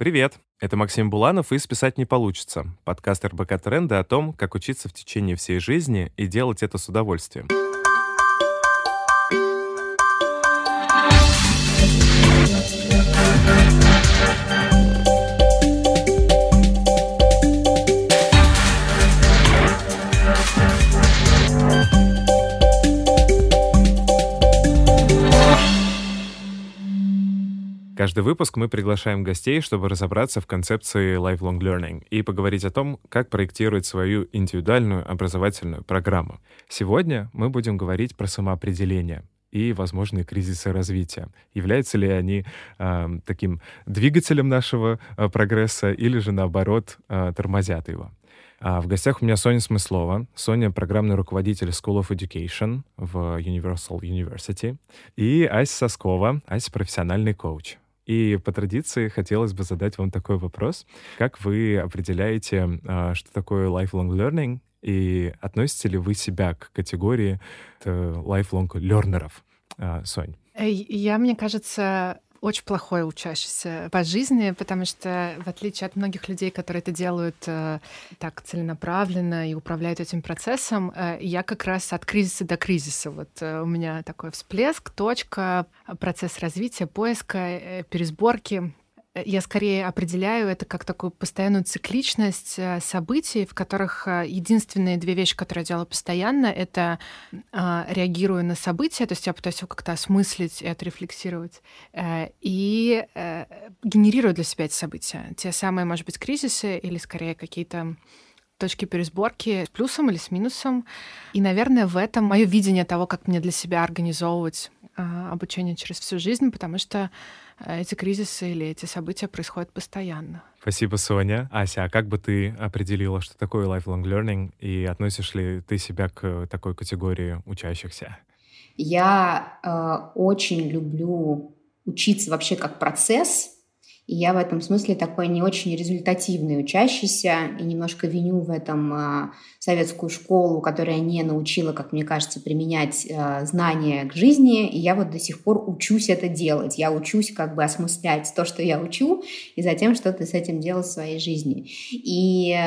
Привет! Это Максим Буланов и «Списать не получится» — подкаст РБК Тренда о том, как учиться в течение всей жизни и делать это с удовольствием. Каждый выпуск мы приглашаем гостей, чтобы разобраться в концепции lifelong learning и поговорить о том, как проектировать свою индивидуальную образовательную программу. Сегодня мы будем говорить про самоопределение и возможные кризисы развития. Являются ли они э, таким двигателем нашего э, прогресса или же, наоборот, э, тормозят его? А в гостях у меня Соня Смыслова. Соня — программный руководитель School of Education в Universal University. И Ася Соскова. Ася — профессиональный коуч. И по традиции хотелось бы задать вам такой вопрос. Как вы определяете, а, что такое lifelong learning, и относите ли вы себя к категории lifelong learnerов? А, Сонь. Э, я, мне кажется, очень плохой учащийся по жизни, потому что, в отличие от многих людей, которые это делают э, так целенаправленно и управляют этим процессом, э, я как раз от кризиса до кризиса. Вот э, у меня такой всплеск, точка, процесс развития, поиска, э, пересборки я скорее определяю это как такую постоянную цикличность э, событий, в которых э, единственные две вещи, которые я делаю постоянно, это э, реагирую на события, то есть я пытаюсь его как-то осмыслить и отрефлексировать, э, и э, генерирую для себя эти события. Те самые, может быть, кризисы или скорее какие-то точки пересборки с плюсом или с минусом. И, наверное, в этом мое видение того, как мне для себя организовывать э, обучение через всю жизнь, потому что э, эти кризисы или эти события происходят постоянно. Спасибо, Соня. Ася, а как бы ты определила, что такое lifelong learning, и относишь ли ты себя к такой категории учащихся? Я э, очень люблю учиться вообще как процесс, и я в этом смысле такой не очень результативный учащийся, и немножко виню в этом а, советскую школу, которая не научила, как мне кажется, применять а, знания к жизни, и я вот до сих пор учусь это делать. Я учусь как бы осмыслять то, что я учу, и затем что-то с этим делать в своей жизни. И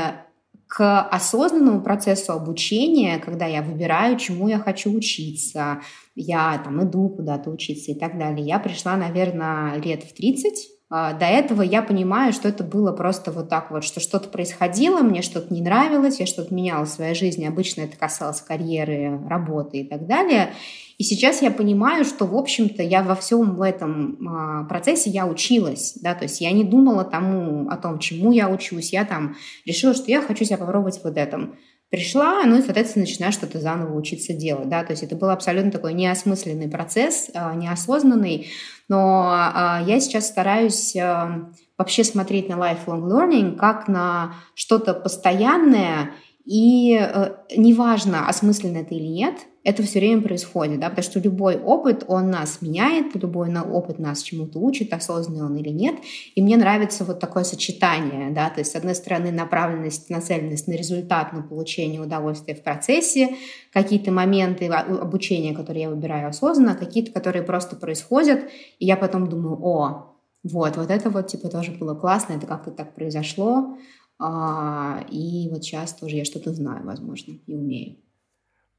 к осознанному процессу обучения, когда я выбираю, чему я хочу учиться, я там иду куда-то учиться и так далее, я пришла, наверное, лет в 30, а, до этого я понимаю, что это было просто вот так вот, что что-то происходило, мне что-то не нравилось, я что-то меняла в своей жизни. Обычно это касалось карьеры, работы и так далее. И сейчас я понимаю, что, в общем-то, я во всем в этом а, процессе я училась, да, то есть я не думала тому, о том, чему я учусь, я там решила, что я хочу себя попробовать вот этом пришла, ну и, соответственно, начинаешь что-то заново учиться делать, да, то есть это был абсолютно такой неосмысленный процесс, а, неосознанный, но а, я сейчас стараюсь а, вообще смотреть на lifelong learning как на что-то постоянное, и э, неважно, осмысленно это или нет, это все время происходит, да, потому что любой опыт, он нас меняет, любой опыт нас чему-то учит, осознанный он или нет, и мне нравится вот такое сочетание, да, то есть, с одной стороны, направленность, нацеленность на результат, на получение удовольствия в процессе, какие-то моменты обучения, которые я выбираю осознанно, какие-то, которые просто происходят, и я потом думаю, о, вот, вот это вот, типа, тоже было классно, это как-то так произошло, а, и вот сейчас тоже я что-то знаю, возможно, и умею.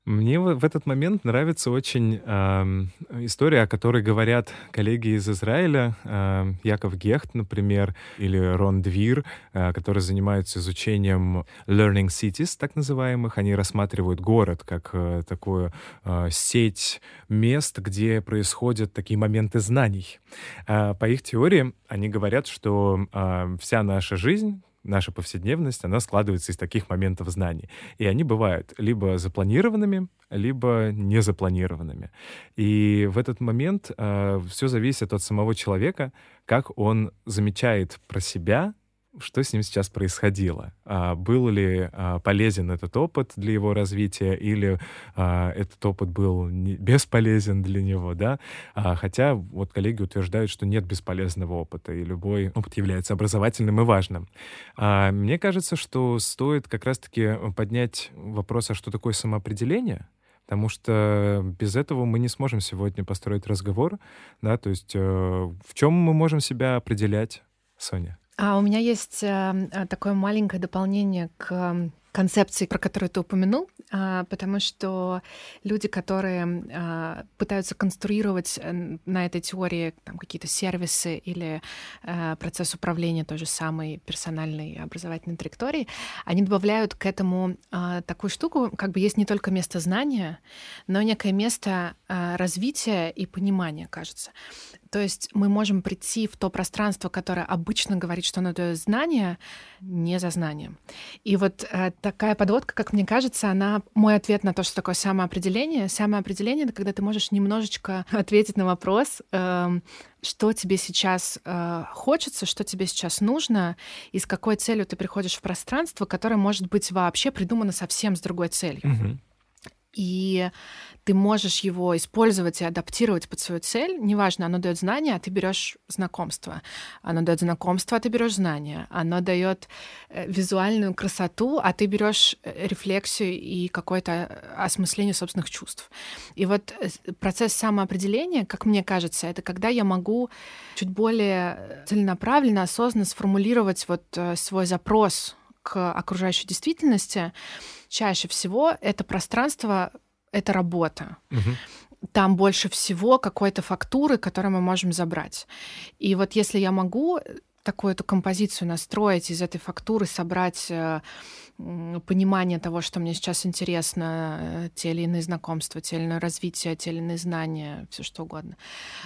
Мне в, этот момент нравится очень э, история, о которой говорят коллеги из Израиля, э, Яков Гехт, например, или Рон Двир, э, которые занимаются изучением learning cities, так называемых. Они рассматривают город как э, такую э, сеть мест, где происходят такие моменты знаний. Э, по их теории они говорят, что э, вся наша жизнь наша повседневность, она складывается из таких моментов знаний. И они бывают либо запланированными, либо незапланированными. И в этот момент э, все зависит от самого человека, как он замечает про себя что с ним сейчас происходило. А, был ли а, полезен этот опыт для его развития, или а, этот опыт был не, бесполезен для него, да? А, хотя вот коллеги утверждают, что нет бесполезного опыта, и любой опыт является образовательным и важным. А, мне кажется, что стоит как раз-таки поднять вопрос, а что такое самоопределение, потому что без этого мы не сможем сегодня построить разговор, да, то есть э, в чем мы можем себя определять, Соня? А у меня есть э, такое маленькое дополнение к концепции, про которую ты упомянул, а, потому что люди, которые а, пытаются конструировать на этой теории там, какие-то сервисы или э, процесс управления той же самой персональной образовательной траектории, они добавляют к этому а, такую штуку, как бы есть не только место знания, но некое место развития и понимания, кажется. То есть мы можем прийти в то пространство, которое обычно говорит, что оно дает знания, не за знанием. И вот такая подводка, как мне кажется, она мой ответ на то, что такое самоопределение. Самоопределение — это когда ты можешь немножечко ответить на вопрос, э, что тебе сейчас э, хочется, что тебе сейчас нужно, и с какой целью ты приходишь в пространство, которое может быть вообще придумано совсем с другой целью. Угу. И ты можешь его использовать и адаптировать под свою цель. Неважно, оно дает знания, а ты берешь знакомство. Оно дает знакомство, а ты берешь знания. Оно дает э, визуальную красоту, а ты берешь э, рефлексию и какое-то э, осмысление собственных чувств. И вот процесс самоопределения, как мне кажется, это когда я могу чуть более целенаправленно, осознанно сформулировать вот свой запрос к окружающей действительности, чаще всего это пространство это работа. Угу. Там больше всего какой-то фактуры, которую мы можем забрать. И вот если я могу такую эту композицию настроить, из этой фактуры собрать э, понимание того, что мне сейчас интересно, э, те или иные знакомства, те или иное развитие, те или иные знания, все что угодно.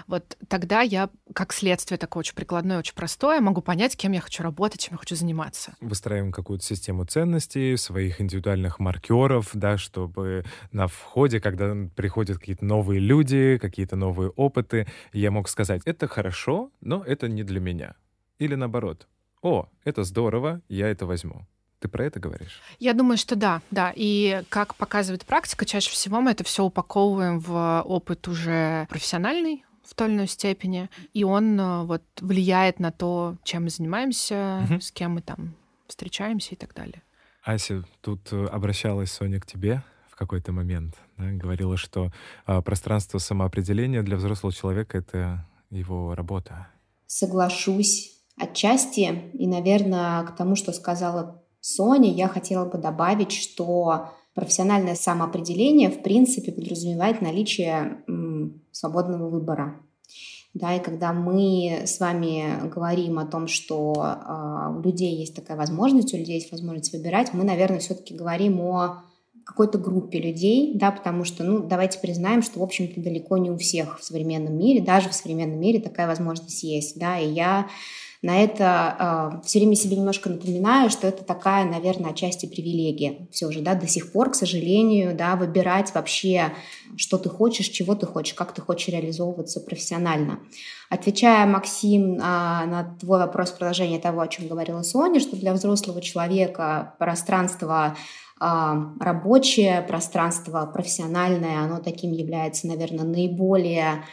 Вот тогда я, как следствие такое очень прикладное, очень простое, могу понять, кем я хочу работать, чем я хочу заниматься. Выстраиваем какую-то систему ценностей, своих индивидуальных маркеров, да, чтобы на входе, когда приходят какие-то новые люди, какие-то новые опыты, я мог сказать, это хорошо, но это не для меня. Или наоборот, о, это здорово, я это возьму. Ты про это говоришь? Я думаю, что да, да. И как показывает практика, чаще всего мы это все упаковываем в опыт уже профессиональный, в той или иной степени, и он э, вот влияет на то, чем мы занимаемся, угу. с кем мы там встречаемся и так далее. Ася, тут э, обращалась Соня к тебе в какой-то момент, да, говорила, что а, пространство самоопределения для взрослого человека — это его работа. Соглашусь отчасти, и, наверное, к тому, что сказала Сони, я хотела бы добавить, что профессиональное самоопределение в принципе подразумевает наличие свободного выбора. Да, и когда мы с вами говорим о том, что э, у людей есть такая возможность, у людей есть возможность выбирать, мы, наверное, все-таки говорим о какой-то группе людей, да, потому что, ну, давайте признаем, что, в общем-то, далеко не у всех в современном мире, даже в современном мире такая возможность есть, да, и я на это э, а, все время себе немножко напоминаю, что это такая, наверное, отчасти привилегия все же, да, до сих пор, к сожалению, да, выбирать вообще, что ты хочешь, чего ты хочешь, как ты хочешь реализовываться профессионально. Отвечая, Максим, э, на твой вопрос продолжение того, о чем говорила Соня, что для взрослого человека пространство а, рабочее пространство, профессиональное, оно таким является, наверное, наиболее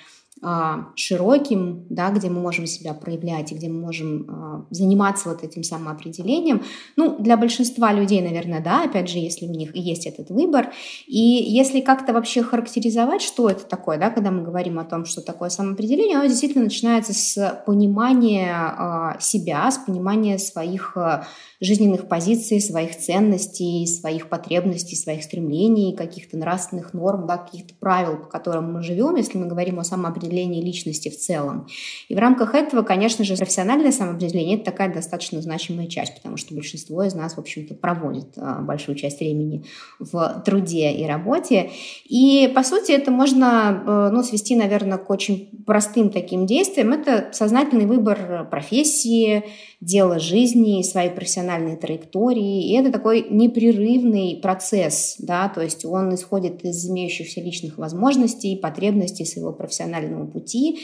а, широким, да, где мы можем себя проявлять и где мы можем а, заниматься вот этим самоопределением. Ну, для большинства людей, наверное, да, опять же, если у них есть этот выбор. И если как-то вообще характеризовать, что это такое, да, когда мы говорим о том, что такое самоопределение, оно действительно начинается с понимания а, себя, с понимания своих жизненных позиций, своих ценностей, своих потребностей, своих стремлений, каких-то нравственных норм, да, каких-то правил, по которым мы живем, если мы говорим о самоопределении личности в целом. И в рамках этого, конечно же, профессиональное самоопределение – это такая достаточно значимая часть, потому что большинство из нас, в общем-то, проводит а, большую часть времени в труде и работе. И, по сути, это можно э, ну, свести, наверное, к очень простым таким действиям. Это сознательный выбор профессии, дело жизни, своей профессиональной траектории. И это такой непрерывный процесс, да, то есть он исходит из имеющихся личных возможностей, потребностей своего профессионального пути.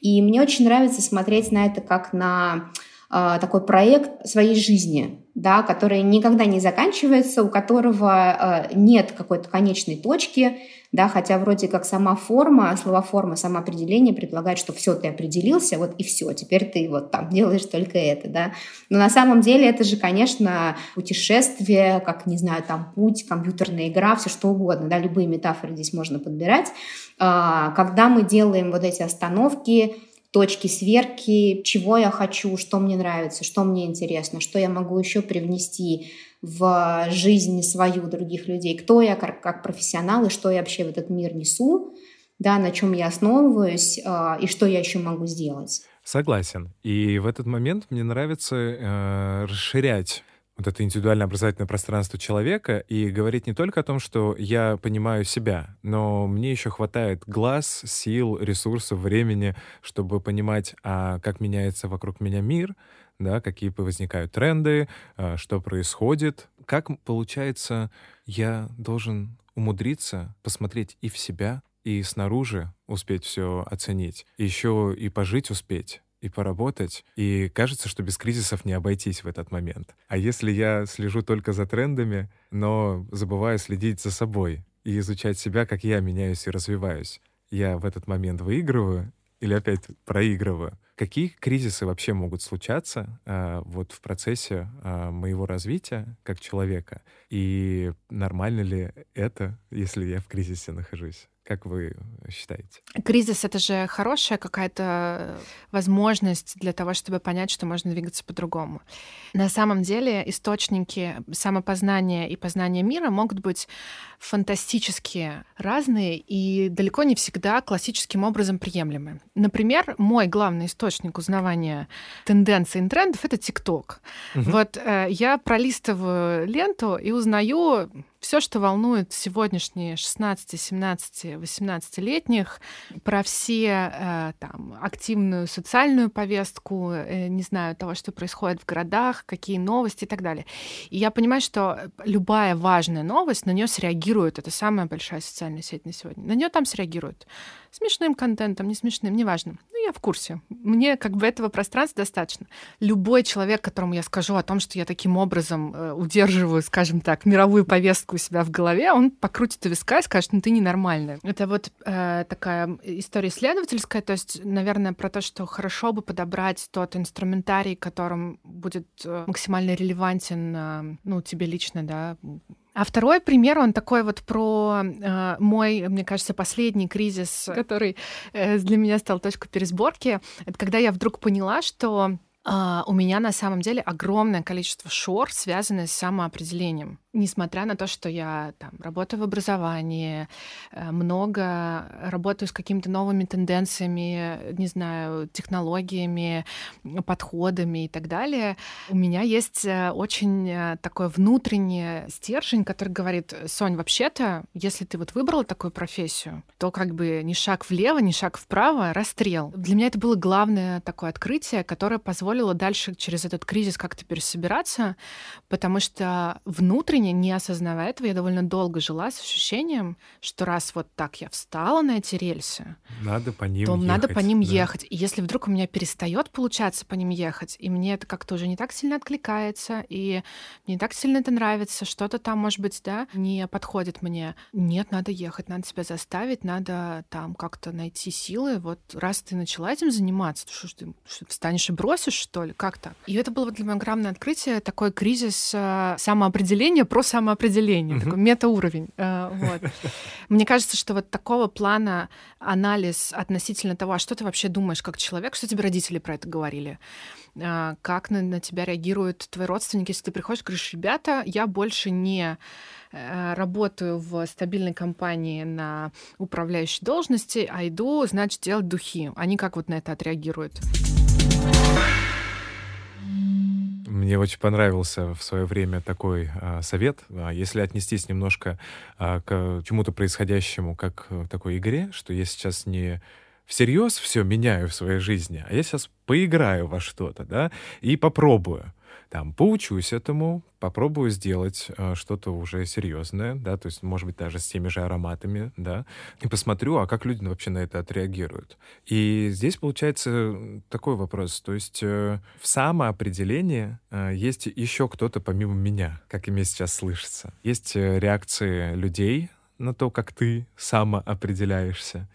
И мне очень нравится смотреть на это как на такой проект своей жизни, да, который никогда не заканчивается, у которого э, нет какой-то конечной точки, да, хотя вроде как сама форма, словоформа, самоопределение предполагает, что все, ты определился, вот и все, теперь ты вот там делаешь только это, да. Но на самом деле это же, конечно, путешествие, как, не знаю, там путь, компьютерная игра, все что угодно, да, любые метафоры здесь можно подбирать. А, когда мы делаем вот эти остановки, точки сверки, чего я хочу, что мне нравится, что мне интересно, что я могу еще привнести в жизнь свою других людей, кто я как, как профессионал и что я вообще в этот мир несу, да, на чем я основываюсь э, и что я еще могу сделать. Согласен. И в этот момент мне нравится э, расширять вот это индивидуальное образовательное пространство человека и говорить не только о том, что я понимаю себя, но мне еще хватает глаз, сил, ресурсов, времени, чтобы понимать, а как меняется вокруг меня мир, да, какие возникают тренды, а, что происходит, как получается, я должен умудриться посмотреть и в себя, и снаружи успеть все оценить, еще и пожить успеть и поработать. И кажется, что без кризисов не обойтись в этот момент. А если я слежу только за трендами, но забываю следить за собой и изучать себя, как я меняюсь и развиваюсь, я в этот момент выигрываю или опять проигрываю? Какие кризисы вообще могут случаться э, вот в процессе э, моего развития как человека? И нормально ли это, если я в кризисе нахожусь? Как вы считаете? Кризис — это же хорошая какая-то возможность для того, чтобы понять, что можно двигаться по-другому. На самом деле источники самопознания и познания мира могут быть фантастически разные и далеко не всегда классическим образом приемлемы. Например, мой главный источник узнавания тенденций и трендов — это ТикТок. Угу. Вот э, я пролистываю ленту и узнаю все, что волнует сегодняшние 16, 17, 18-летних, про все э, там активную социальную повестку, э, не знаю, того, что происходит в городах, какие новости и так далее. И я понимаю, что любая важная новость, на нее среагирует. Это самая большая социальная сеть на сегодня. На нее там среагируют смешным контентом, не смешным, неважно. Ну, я в курсе. Мне как бы этого пространства достаточно. Любой человек, которому я скажу о том, что я таким образом э, удерживаю, скажем так, мировую повестку у себя в голове, он покрутит у виска и скажет, ну ты ненормальная. Это вот э, такая история исследовательская, то есть, наверное, про то, что хорошо бы подобрать тот инструментарий, которым будет э, максимально релевантен, э, ну, тебе лично, да, а второй пример, он такой вот про э, мой, мне кажется, последний кризис, который э, для меня стал точкой пересборки. Это когда я вдруг поняла, что э, у меня на самом деле огромное количество шор, связанное с самоопределением несмотря на то, что я там работаю в образовании, э, много работаю с какими-то новыми тенденциями, не знаю, технологиями, подходами и так далее, у меня есть э, очень э, такой внутренний стержень, который говорит, Сонь, вообще-то, если ты вот выбрала такую профессию, то как бы ни шаг влево, ни шаг вправо, расстрел. Для меня это было главное такое открытие, которое позволило дальше через этот кризис как-то пересобираться, потому что внутренне не осознавая этого, я довольно долго жила с ощущением, что раз вот так я встала на эти рельсы, надо по ним то ехать, надо по ним да. ехать. И если вдруг у меня перестает получаться по ним ехать, и мне это как-то уже не так сильно откликается, и мне не так сильно это нравится, что-то там, может быть, да, не подходит мне. Нет, надо ехать, надо себя заставить, надо там как-то найти силы. Вот раз ты начала этим заниматься, то что ж ты что, встанешь и бросишь, что ли? Как так? И это было для меня огромное открытие, такой кризис э, самоопределения, про самоопределение, mm-hmm. такой метауровень. Э, вот. Мне кажется, что вот такого плана анализ относительно того, а что ты вообще думаешь как человек, что тебе родители про это говорили, э, как на, на тебя реагируют твои родственники, если ты приходишь, говоришь, ребята, я больше не работаю в стабильной компании на управляющей должности, а иду, значит, делать духи. Они как вот на это отреагируют? Мне очень понравился в свое время такой а, совет. А, если отнестись немножко а, к чему-то происходящему, как к такой игре, что я сейчас не всерьез все меняю в своей жизни, а я сейчас поиграю во что-то, да, и попробую там поучусь этому, попробую сделать э, что-то уже серьезное, да, то есть, может быть, даже с теми же ароматами, да, и посмотрю, а как люди вообще на это отреагируют. И здесь получается такой вопрос, то есть э, в самоопределении э, есть еще кто-то помимо меня, как и мне сейчас слышится. Есть э, реакции людей на то, как ты самоопределяешься,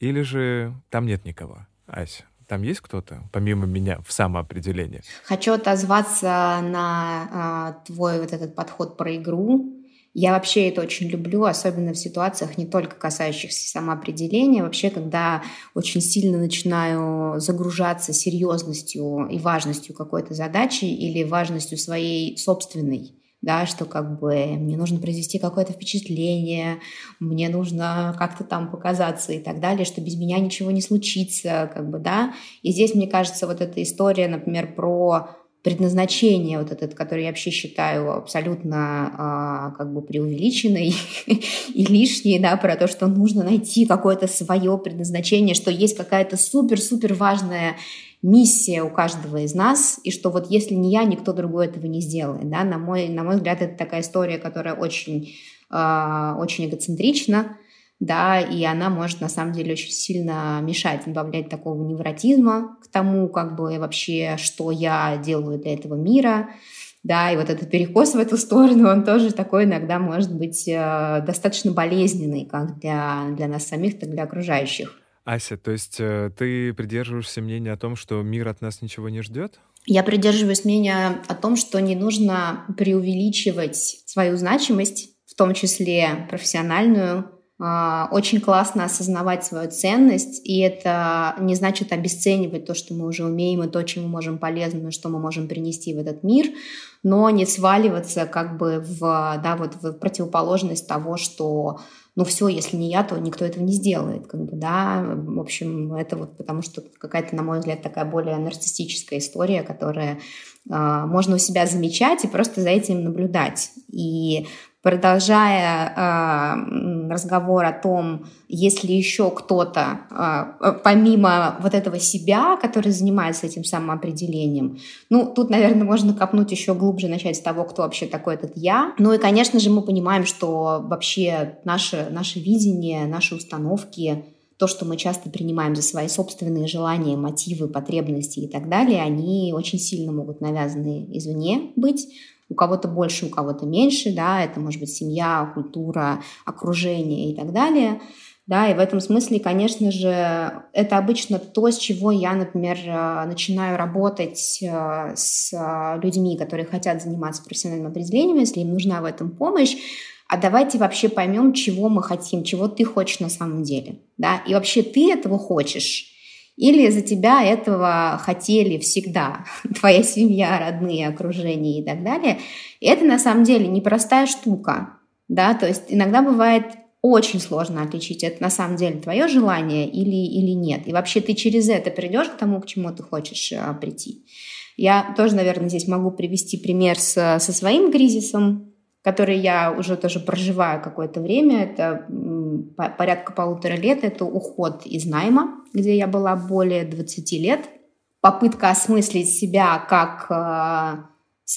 или же там нет никого, Ася? Там есть кто-то, помимо меня, в самоопределении? Хочу отозваться на а, твой вот этот подход про игру. Я вообще это очень люблю, особенно в ситуациях не только касающихся самоопределения, вообще, когда очень сильно начинаю загружаться серьезностью и важностью какой-то задачи или важностью своей собственной да, что как бы мне нужно произвести какое-то впечатление, мне нужно как-то там показаться и так далее, что без меня ничего не случится, как бы, да. И здесь, мне кажется, вот эта история, например, про предназначение вот этот, который я вообще считаю абсолютно а, как бы преувеличенной и лишней, да, про то, что нужно найти какое-то свое предназначение, что есть какая-то супер-супер важная миссия у каждого из нас, и что вот если не я, никто другой этого не сделает. Да? На, мой, на мой взгляд, это такая история, которая очень, э, очень эгоцентрична, да, и она может на самом деле очень сильно мешать, добавлять такого невротизма к тому, как бы вообще, что я делаю для этого мира, да, и вот этот перекос в эту сторону, он тоже такой иногда может быть э, достаточно болезненный, как для, для нас самих, так и для окружающих. Ася, то есть э, ты придерживаешься мнения о том, что мир от нас ничего не ждет? Я придерживаюсь мнения о том, что не нужно преувеличивать свою значимость, в том числе профессиональную. А, очень классно осознавать свою ценность, и это не значит обесценивать то, что мы уже умеем, и то, чем мы можем полезно, что мы можем принести в этот мир, но не сваливаться как бы в, да, вот в противоположность того, что ну все, если не я, то никто этого не сделает, как бы, да, в общем, это вот потому что какая-то, на мой взгляд, такая более нарциссическая история, которая э, можно у себя замечать и просто за этим наблюдать. И продолжая э, разговор о том, есть ли еще кто-то, э, помимо вот этого себя, который занимается этим самоопределением, ну, тут, наверное, можно копнуть еще глубже, начать с того, кто вообще такой этот я. Ну и, конечно же, мы понимаем, что вообще наше, наше видение, наши установки, то, что мы часто принимаем за свои собственные желания, мотивы, потребности и так далее, они очень сильно могут навязаны извне быть, у кого-то больше, у кого-то меньше, да, это может быть семья, культура, окружение и так далее. Да, и в этом смысле, конечно же, это обычно то, с чего я, например, э, начинаю работать э, с людьми, которые хотят заниматься профессиональным определением, если им нужна в этом помощь. А давайте вообще поймем, чего мы хотим, чего ты хочешь на самом деле. Да? И вообще ты этого хочешь или за тебя этого хотели всегда твоя семья, родные, окружение и так далее. И это на самом деле непростая штука. Да? То есть иногда бывает очень сложно отличить, это на самом деле твое желание или, или нет. И вообще ты через это придешь к тому, к чему ты хочешь а, прийти. Я тоже, наверное, здесь могу привести пример с, со своим кризисом, который я уже тоже проживаю какое-то время. Это порядка полутора лет. Это уход из найма, где я была более 20 лет. Попытка осмыслить себя как э,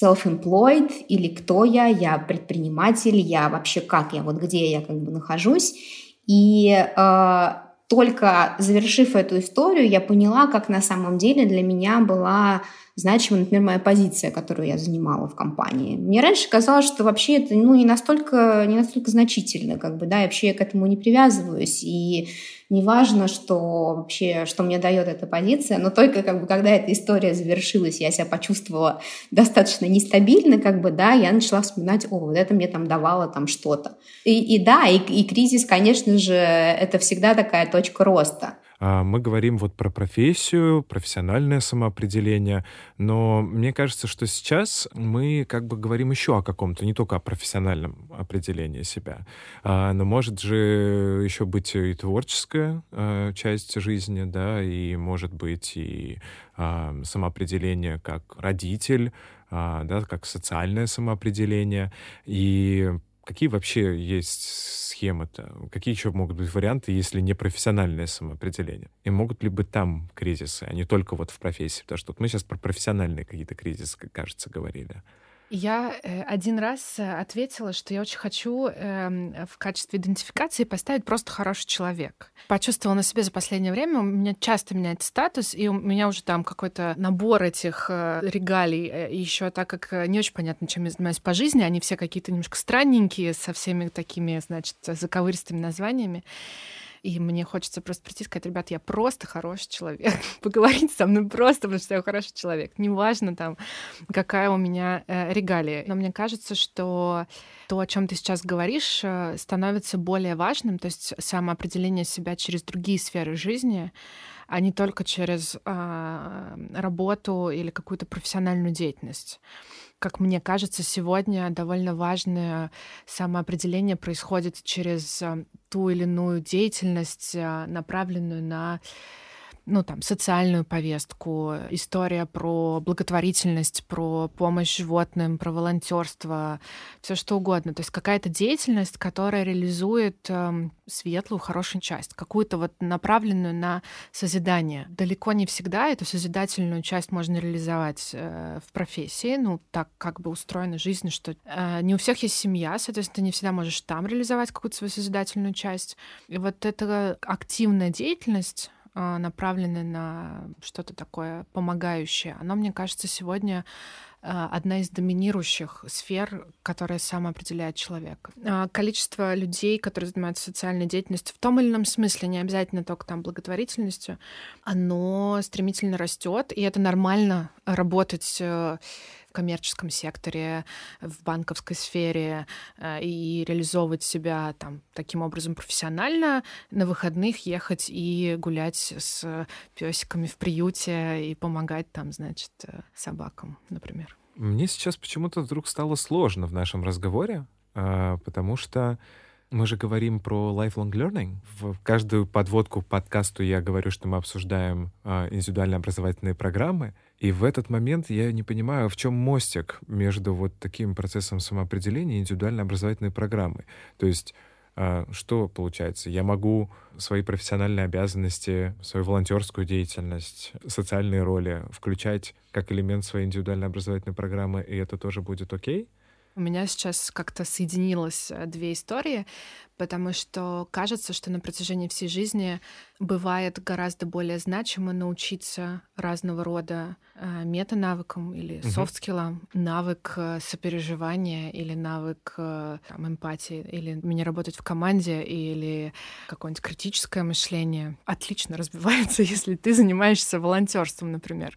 self-employed или кто я, я предприниматель, я вообще как я, вот где я как бы нахожусь. И э, только завершив эту историю, я поняла, как на самом деле для меня была значима, например, моя позиция, которую я занимала в компании. Мне раньше казалось, что вообще это ну, не, настолько, не настолько значительно, как бы, да, и вообще я к этому не привязываюсь, и неважно, что вообще, что мне дает эта позиция, но только как бы, когда эта история завершилась, я себя почувствовала достаточно нестабильно, как бы, да, я начала вспоминать, о, вот это мне там давало там что-то. И, и да, и, и кризис, конечно же, это всегда такая точка роста. А, мы говорим вот про профессию, профессиональное самоопределение, но мне кажется, что сейчас мы как бы говорим еще о каком-то, не только о профессиональном определении себя, а, но может же еще быть и творческая а, часть жизни, да, и может быть и самоопределение как родитель, да, как социальное самоопределение. И какие вообще есть схемы-то? Какие еще могут быть варианты, если не профессиональное самоопределение? И могут ли быть там кризисы, а не только вот в профессии? Потому что вот мы сейчас про профессиональные какие-то кризисы, кажется, говорили. Я э, один раз э, ответила, что я очень хочу э, в качестве идентификации поставить просто хороший человек. Почувствовала на себе за последнее время, у меня часто меняется статус, и у меня уже там какой-то набор этих э, регалий. Еще так как не очень понятно, чем я занимаюсь по жизни, они все какие-то немножко странненькие, со всеми такими, значит, заковыристыми названиями. И мне хочется просто прийти и сказать, ребят, я просто хороший человек. Поговорить со мной просто, потому что я хороший человек. Неважно там, какая у меня э, регалия. Но мне кажется, что то, о чем ты сейчас говоришь, э, становится более важным, то есть самоопределение себя через другие сферы жизни, а не только через э, работу или какую-то профессиональную деятельность. Как мне кажется, сегодня довольно важное самоопределение происходит через э, ту или иную деятельность, э, направленную на ну, там, социальную повестку, история про благотворительность, про помощь животным, про волонтерство, все что угодно. То есть какая-то деятельность, которая реализует э, светлую, хорошую часть, какую-то вот направленную на созидание. Далеко не всегда эту созидательную часть можно реализовать э, в профессии, ну, так как бы устроена жизнь, что э, не у всех есть семья, соответственно, ты не всегда можешь там реализовать какую-то свою созидательную часть. И вот эта активная деятельность, направлены на что-то такое помогающее, оно, мне кажется, сегодня а, одна из доминирующих сфер, которая самоопределяет человека. А, количество людей, которые занимаются социальной деятельностью в том или ином смысле, не обязательно только там благотворительностью, оно стремительно растет, и это нормально работать э, коммерческом секторе, в банковской сфере э, и реализовывать себя там таким образом профессионально, на выходных ехать и гулять с песиками в приюте и помогать там, значит, э, собакам, например. Мне сейчас почему-то вдруг стало сложно в нашем разговоре, э, потому что мы же говорим про lifelong learning. В каждую подводку к подкасту я говорю, что мы обсуждаем э, индивидуально образовательные программы. И в этот момент я не понимаю, в чем мостик между вот таким процессом самоопределения и индивидуально образовательной программы. То есть э, что получается? Я могу свои профессиональные обязанности, свою волонтерскую деятельность, социальные роли включать как элемент своей индивидуальной образовательной программы, и это тоже будет окей? У меня сейчас как-то соединилось э, две истории потому что кажется, что на протяжении всей жизни бывает гораздо более значимо научиться разного рода э, метанавыкам или софт-скиллам, навык э, сопереживания или навык э, там, эмпатии, или мне работать в команде, или какое-нибудь критическое мышление отлично разбивается, если ты занимаешься волонтерством, например.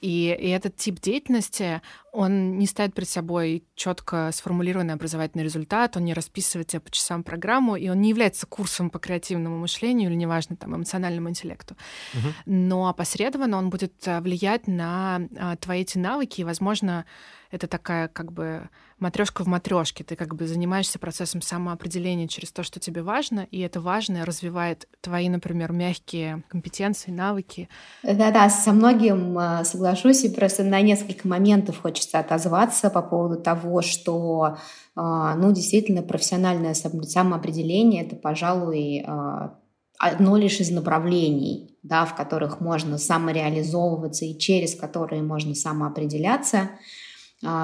И, и этот тип деятельности, он не ставит перед собой четко сформулированный образовательный результат, он не расписывает тебя по часам программы, программу, и он не является курсом по креативному мышлению или, неважно, там, эмоциональному интеллекту. Угу. Но опосредованно он будет э, влиять на а, твои эти навыки, и, возможно, это такая как бы матрешка в матрешке. Ты как бы занимаешься процессом самоопределения через то, что тебе важно, и это важное развивает твои, например, мягкие компетенции, навыки. Да-да, со многим э, соглашусь, и просто на несколько моментов хочется отозваться по поводу того, что, э, ну, действительно, профессиональное самоопределение — это, пожалуй, э, одно лишь из направлений, да, в которых можно самореализовываться и через которые можно самоопределяться — а,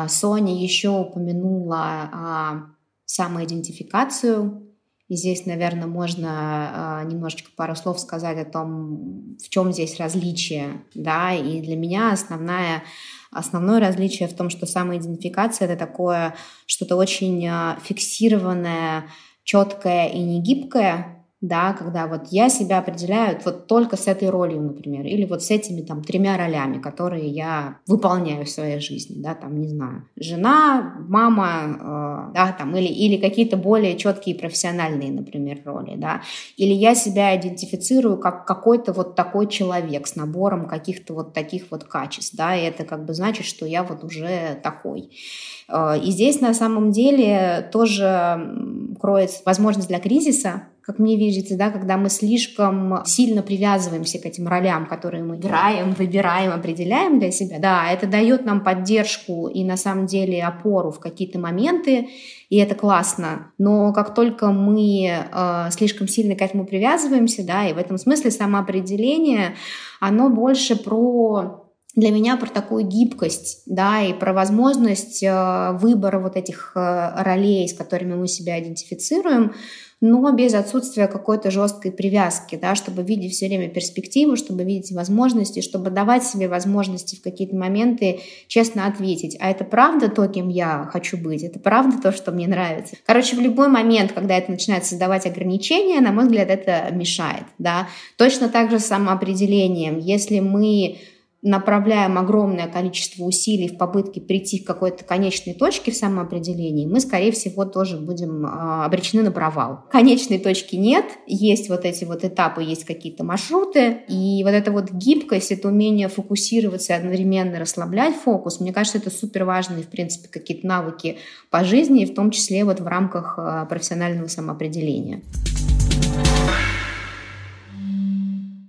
Соня еще упомянула а, самоидентификацию. И здесь, наверное, можно а, немножечко пару слов сказать о том, в чем здесь различие. Да? И для меня основная, основное различие в том, что самоидентификация — это такое что-то очень фиксированное, четкое и негибкое, да, когда вот я себя определяю вот только с этой ролью, например, или вот с этими там тремя ролями, которые я выполняю в своей жизни, да, там, не знаю, жена, мама, э, да, там, или, или какие-то более четкие профессиональные, например, роли, да, или я себя идентифицирую как какой-то вот такой человек с набором каких-то вот таких вот качеств, да, и это как бы значит, что я вот уже такой. Э, и здесь на самом деле тоже кроется возможность для кризиса, как мне видится, да, когда мы слишком сильно привязываемся к этим ролям, которые мы играем, выбираем, определяем для себя, да, это дает нам поддержку и на самом деле опору в какие-то моменты, и это классно. Но как только мы э, слишком сильно к этому привязываемся, да, и в этом смысле самоопределение, оно больше про для меня про такую гибкость, да, и про возможность э, выбора вот этих э, ролей, с которыми мы себя идентифицируем, но без отсутствия какой-то жесткой привязки, да, чтобы видеть все время перспективу, чтобы видеть возможности, чтобы давать себе возможности в какие-то моменты честно ответить, а это правда то, кем я хочу быть, это правда то, что мне нравится. Короче, в любой момент, когда это начинает создавать ограничения, на мой взгляд, это мешает, да. Точно так же с самоопределением. Если мы направляем огромное количество усилий в попытке прийти к какой-то конечной точке в самоопределении, мы, скорее всего, тоже будем а, обречены на провал. Конечной точки нет, есть вот эти вот этапы, есть какие-то маршруты, и вот эта вот гибкость, это умение фокусироваться и одновременно расслаблять фокус, мне кажется, это супер важные, в принципе, какие-то навыки по жизни, в том числе вот в рамках а, профессионального самоопределения.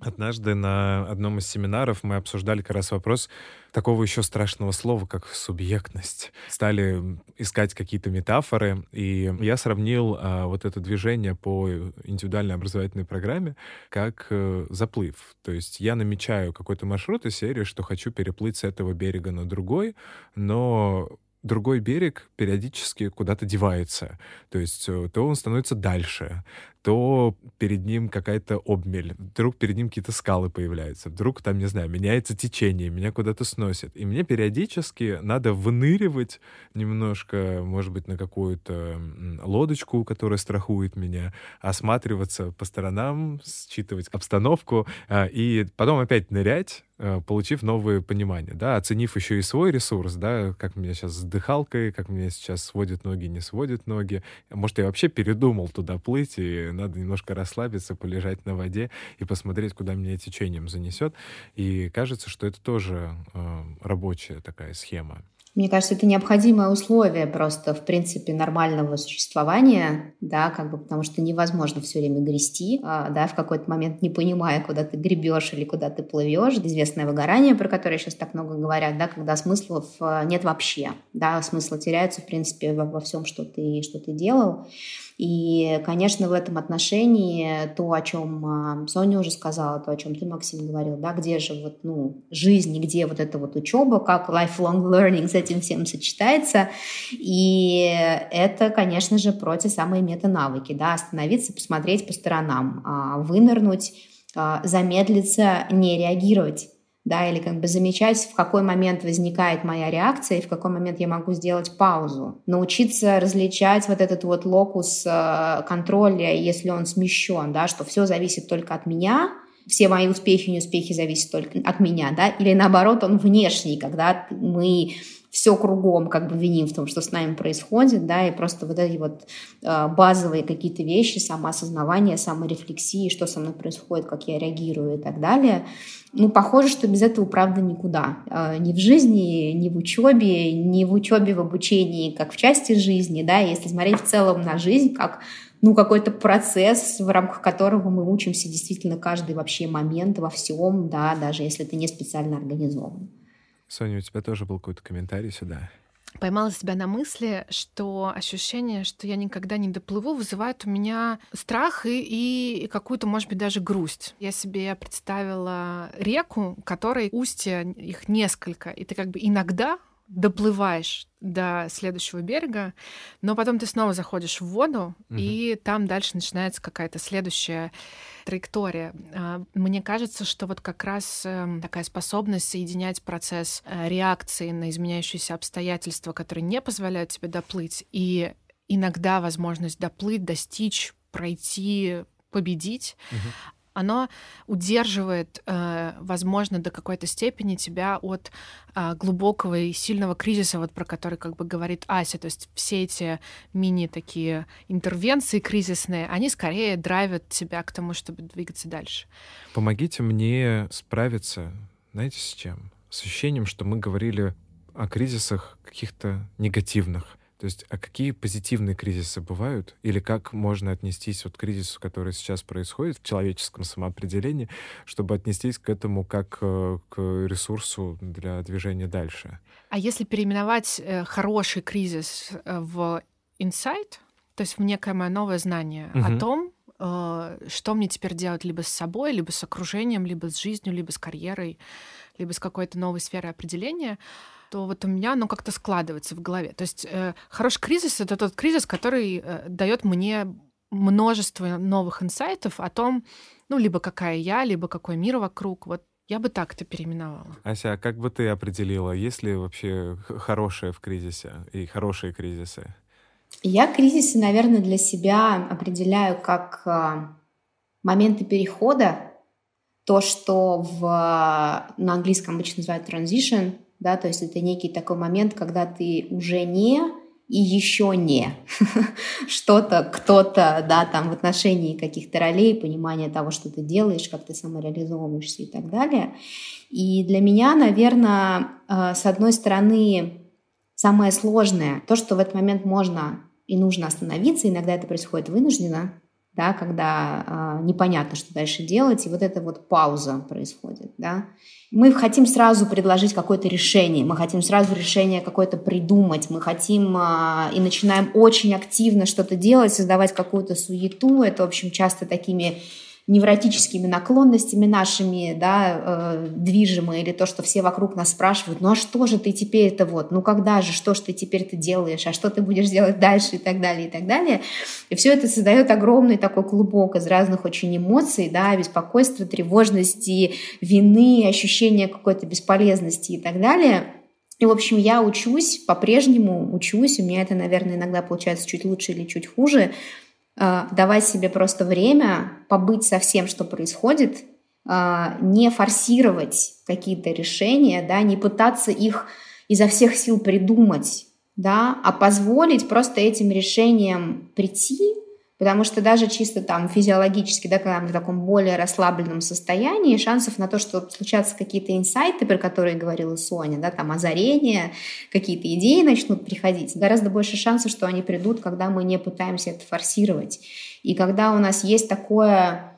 Однажды на одном из семинаров мы обсуждали как раз вопрос такого еще страшного слова, как субъектность. Стали искать какие-то метафоры, и я сравнил а, вот это движение по индивидуальной образовательной программе как э, заплыв. То есть я намечаю какой-то маршрут из серии, что хочу переплыть с этого берега на другой, но другой берег периодически куда-то девается. То есть э, то он становится дальше, то перед ним какая-то обмель, вдруг перед ним какие-то скалы появляются, вдруг там, не знаю, меняется течение, меня куда-то сносит. И мне периодически надо выныривать немножко, может быть, на какую-то лодочку, которая страхует меня, осматриваться по сторонам, считывать обстановку, а, и потом опять нырять, а, получив новые понимания, да, оценив еще и свой ресурс, да, как меня сейчас с дыхалкой, как меня сейчас сводят ноги, не сводят ноги. Может, я вообще передумал туда плыть, и надо немножко расслабиться, полежать на воде и посмотреть, куда меня течением занесет. И кажется, что это тоже э, рабочая такая схема. Мне кажется, это необходимое условие просто, в принципе, нормального существования, да, как бы, потому что невозможно все время грести, а, да, в какой-то момент не понимая, куда ты гребешь или куда ты плывешь. Известное выгорание, про которое сейчас так много говорят, да, когда смыслов э, нет вообще, да, смысла теряются, в принципе, во, во всем, что ты, что ты делал. И, конечно, в этом отношении то, о чем а, Соня уже сказала, то, о чем ты, Максим, говорил, да, где же вот, ну, жизнь где вот эта вот учеба, как lifelong learning с этим всем сочетается. И это, конечно же, про те самые метанавыки, да, остановиться, посмотреть по сторонам, а, вынырнуть, а, замедлиться, не реагировать да, или как бы замечать, в какой момент возникает моя реакция и в какой момент я могу сделать паузу. Научиться различать вот этот вот локус э, контроля, если он смещен, да, что все зависит только от меня, все мои успехи и неуспехи зависят только от меня, да, или наоборот, он внешний, когда мы все кругом как бы виним в том, что с нами происходит, да, и просто вот эти вот э, базовые какие-то вещи, самоосознавание, саморефлексии, что со мной происходит, как я реагирую и так далее. Ну, похоже, что без этого, правда, никуда. Э, ни в жизни, ни в учебе, ни в учебе, в обучении, как в части жизни, да, если смотреть в целом на жизнь, как ну, какой-то процесс, в рамках которого мы учимся действительно каждый вообще момент во всем, да, даже если это не специально организован. Соня, у тебя тоже был какой-то комментарий сюда? Поймала себя на мысли, что ощущение, что я никогда не доплыву, вызывает у меня страх и, и какую-то, может быть, даже грусть. Я себе представила реку, которой устья их несколько, и ты как бы иногда доплываешь до следующего берега, но потом ты снова заходишь в воду, угу. и там дальше начинается какая-то следующая траектория. А, мне кажется, что вот как раз эм, такая способность соединять процесс э, реакции на изменяющиеся обстоятельства, которые не позволяют тебе доплыть, и иногда возможность доплыть, достичь, пройти, победить, угу оно удерживает, э, возможно, до какой-то степени тебя от э, глубокого и сильного кризиса, вот про который как бы говорит Ася. То есть все эти мини такие интервенции кризисные, они скорее драйвят тебя к тому, чтобы двигаться дальше. Помогите мне справиться, знаете, с чем? С ощущением, что мы говорили о кризисах каких-то негативных, то есть, а какие позитивные кризисы бывают? Или как можно отнестись вот к кризису, который сейчас происходит в человеческом самоопределении, чтобы отнестись к этому как э, к ресурсу для движения дальше? А если переименовать э, хороший кризис э, в инсайт, то есть в некое мое новое знание угу. о том, что мне теперь делать либо с собой, либо с окружением, либо с жизнью, либо с карьерой, либо с какой-то новой сферой определения, то вот у меня оно как-то складывается в голове. То есть э, хороший кризис — это тот кризис, который э, дает мне множество новых инсайтов о том, ну, либо какая я, либо какой мир вокруг. Вот я бы так это переименовала. Ася, а как бы ты определила, есть ли вообще хорошее в кризисе и хорошие кризисы? Я кризисы, наверное, для себя определяю как а, моменты перехода, то, что в, на английском обычно называют transition, да, то есть это некий такой момент, когда ты уже не и еще не что-то, кто-то, да, там в отношении каких-то ролей, понимания того, что ты делаешь, как ты самореализовываешься и так далее. И для меня, наверное, э, с одной стороны, самое сложное, то, что в этот момент можно и нужно остановиться, иногда это происходит вынужденно, да, когда э, непонятно, что дальше делать, и вот эта вот пауза происходит, да. Мы хотим сразу предложить какое-то решение, мы хотим сразу решение какое-то придумать, мы хотим э, и начинаем очень активно что-то делать, создавать какую-то суету, это, в общем, часто такими невротическими наклонностями нашими, да, э, движимы, или то, что все вокруг нас спрашивают, ну а что же ты теперь это вот, ну когда же, что же ты теперь ты делаешь, а что ты будешь делать дальше? и так далее, и так далее. И все это создает огромный такой клубок из разных очень эмоций, да, беспокойства, тревожности, вины, ощущения какой-то бесполезности и так далее. И, в общем, я учусь, по-прежнему учусь, у меня это, наверное, иногда получается чуть лучше или чуть хуже, давать себе просто время побыть со всем, что происходит, э, не форсировать какие-то решения, да, не пытаться их изо всех сил придумать, да, а позволить просто этим решениям прийти, Потому что даже чисто там физиологически, да, когда мы в таком более расслабленном состоянии, шансов на то, что случатся какие-то инсайты, про которые говорила Соня, да, там озарения, какие-то идеи начнут приходить, гораздо больше шансов, что они придут, когда мы не пытаемся это форсировать. И когда у нас есть такое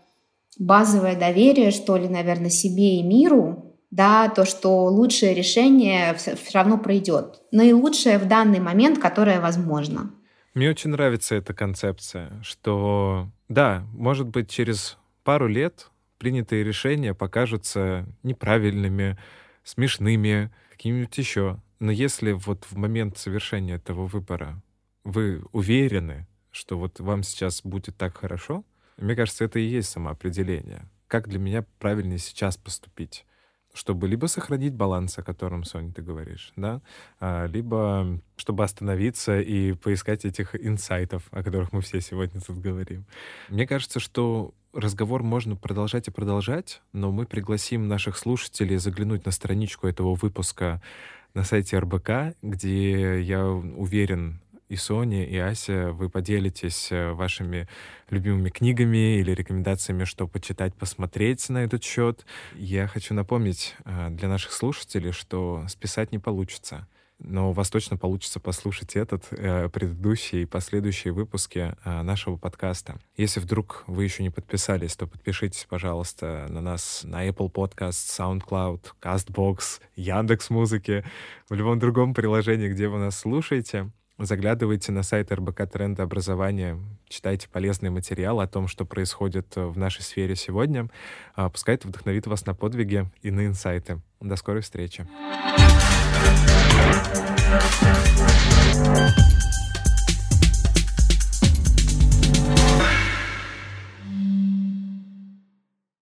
базовое доверие, что ли, наверное, себе и миру, да, то, что лучшее решение все равно пройдет. Наилучшее в данный момент, которое возможно. Мне очень нравится эта концепция, что да, может быть, через пару лет принятые решения покажутся неправильными, смешными, какими-нибудь еще. Но если вот в момент совершения этого выбора вы уверены, что вот вам сейчас будет так хорошо, мне кажется, это и есть самоопределение. Как для меня правильнее сейчас поступить? Чтобы либо сохранить баланс, о котором, Соня, ты говоришь, да, а, либо чтобы остановиться и поискать этих инсайтов, о которых мы все сегодня тут говорим. Мне кажется, что разговор можно продолжать и продолжать, но мы пригласим наших слушателей заглянуть на страничку этого выпуска на сайте РБК, где, я уверен, и Соня, и Ася, вы поделитесь э, вашими любимыми книгами или рекомендациями, что почитать, посмотреть на этот счет. Я хочу напомнить э, для наших слушателей, что списать не получится но у вас точно получится послушать этот, э, предыдущий и последующие выпуски э, нашего подкаста. Если вдруг вы еще не подписались, то подпишитесь, пожалуйста, на нас на Apple Podcast, SoundCloud, CastBox, Яндекс Музыки, в любом другом приложении, где вы нас слушаете. Заглядывайте на сайт РБК Тренда Образования, читайте полезный материал о том, что происходит в нашей сфере сегодня. А, пускай это вдохновит вас на подвиги и на инсайты. До скорой встречи.